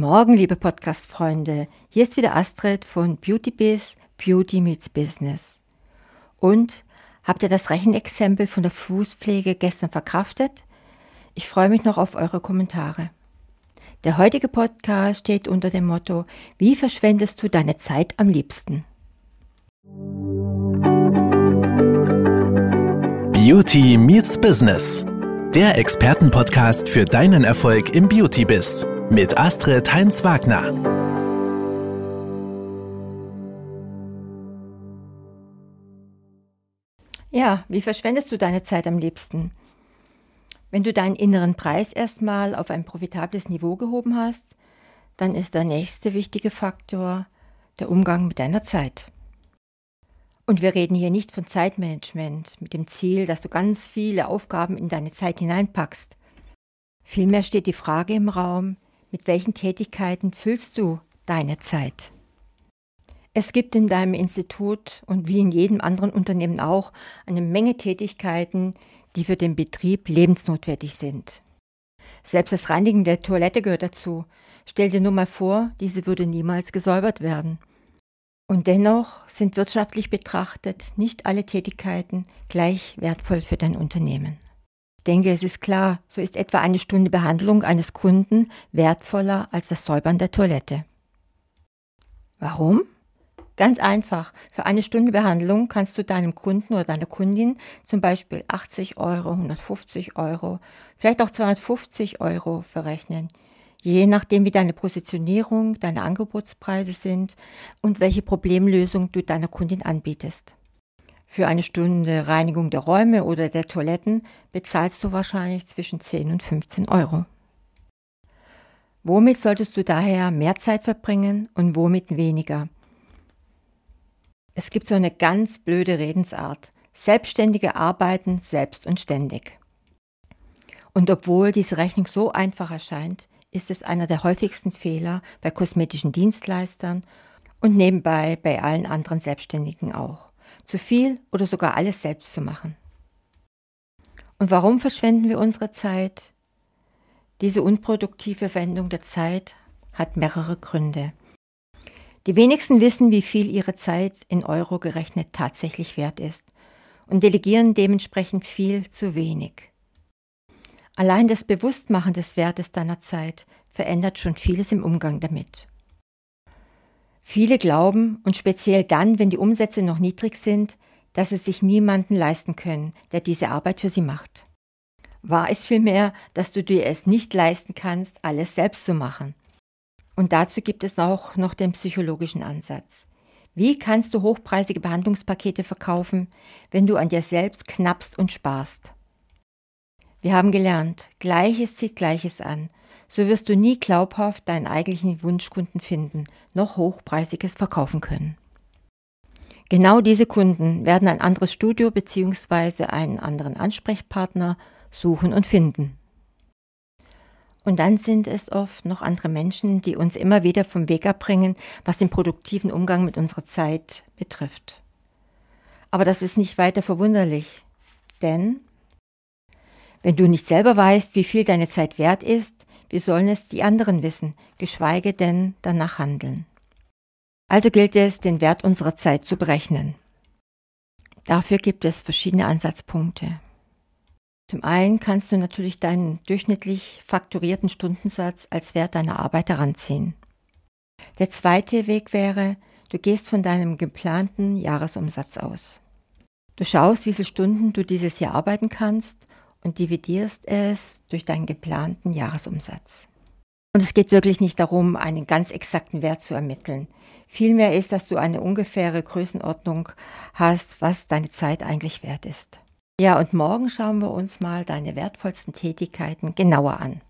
Morgen, liebe Podcast-Freunde. Hier ist wieder Astrid von BeautyBiz, Beauty Meets Business. Und habt ihr das Rechenexempel von der Fußpflege gestern verkraftet? Ich freue mich noch auf eure Kommentare. Der heutige Podcast steht unter dem Motto, wie verschwendest du deine Zeit am liebsten? Beauty Meets Business. Der Expertenpodcast für deinen Erfolg im Beauty-Biz mit Astrid Heinz-Wagner. Ja, wie verschwendest du deine Zeit am liebsten? Wenn du deinen inneren Preis erstmal auf ein profitables Niveau gehoben hast, dann ist der nächste wichtige Faktor der Umgang mit deiner Zeit. Und wir reden hier nicht von Zeitmanagement mit dem Ziel, dass du ganz viele Aufgaben in deine Zeit hineinpackst. Vielmehr steht die Frage im Raum, mit welchen Tätigkeiten füllst du deine Zeit? Es gibt in deinem Institut und wie in jedem anderen Unternehmen auch eine Menge Tätigkeiten, die für den Betrieb lebensnotwendig sind. Selbst das Reinigen der Toilette gehört dazu. Stell dir nur mal vor, diese würde niemals gesäubert werden. Und dennoch sind wirtschaftlich betrachtet nicht alle Tätigkeiten gleich wertvoll für dein Unternehmen. Ich denke, es ist klar, so ist etwa eine Stunde Behandlung eines Kunden wertvoller als das Säubern der Toilette. Warum? Ganz einfach. Für eine Stunde Behandlung kannst du deinem Kunden oder deiner Kundin zum Beispiel 80 Euro, 150 Euro, vielleicht auch 250 Euro verrechnen. Je nachdem, wie deine Positionierung, deine Angebotspreise sind und welche Problemlösung du deiner Kundin anbietest. Für eine Stunde Reinigung der Räume oder der Toiletten bezahlst du wahrscheinlich zwischen 10 und 15 Euro. Womit solltest du daher mehr Zeit verbringen und womit weniger? Es gibt so eine ganz blöde Redensart. Selbstständige arbeiten selbst und ständig. Und obwohl diese Rechnung so einfach erscheint, ist es einer der häufigsten Fehler bei kosmetischen Dienstleistern und nebenbei bei allen anderen Selbstständigen auch zu viel oder sogar alles selbst zu machen. Und warum verschwenden wir unsere Zeit? Diese unproduktive Wendung der Zeit hat mehrere Gründe. Die wenigsten wissen, wie viel ihre Zeit in Euro gerechnet tatsächlich wert ist und delegieren dementsprechend viel zu wenig. Allein das Bewusstmachen des Wertes deiner Zeit verändert schon vieles im Umgang damit. Viele glauben, und speziell dann, wenn die Umsätze noch niedrig sind, dass sie sich niemanden leisten können, der diese Arbeit für sie macht. Wahr ist vielmehr, dass du dir es nicht leisten kannst, alles selbst zu machen. Und dazu gibt es auch noch den psychologischen Ansatz. Wie kannst du hochpreisige Behandlungspakete verkaufen, wenn du an dir selbst knappst und sparst? Wir haben gelernt, Gleiches zieht Gleiches an so wirst du nie glaubhaft deinen eigentlichen Wunschkunden finden, noch hochpreisiges verkaufen können. Genau diese Kunden werden ein anderes Studio bzw. einen anderen Ansprechpartner suchen und finden. Und dann sind es oft noch andere Menschen, die uns immer wieder vom Weg abbringen, was den produktiven Umgang mit unserer Zeit betrifft. Aber das ist nicht weiter verwunderlich, denn wenn du nicht selber weißt, wie viel deine Zeit wert ist, wie sollen es die anderen wissen, geschweige denn danach handeln? Also gilt es, den Wert unserer Zeit zu berechnen. Dafür gibt es verschiedene Ansatzpunkte. Zum einen kannst du natürlich deinen durchschnittlich fakturierten Stundensatz als Wert deiner Arbeit heranziehen. Der zweite Weg wäre, du gehst von deinem geplanten Jahresumsatz aus. Du schaust, wie viele Stunden du dieses Jahr arbeiten kannst und dividierst es durch deinen geplanten Jahresumsatz. Und es geht wirklich nicht darum, einen ganz exakten Wert zu ermitteln. Vielmehr ist, dass du eine ungefähre Größenordnung hast, was deine Zeit eigentlich wert ist. Ja, und morgen schauen wir uns mal deine wertvollsten Tätigkeiten genauer an.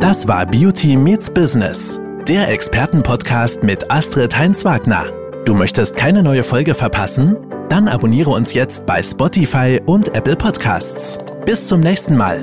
Das war Beauty Meets Business, der Expertenpodcast mit Astrid Heinz-Wagner. Du möchtest keine neue Folge verpassen? Dann abonniere uns jetzt bei Spotify und Apple Podcasts. Bis zum nächsten Mal.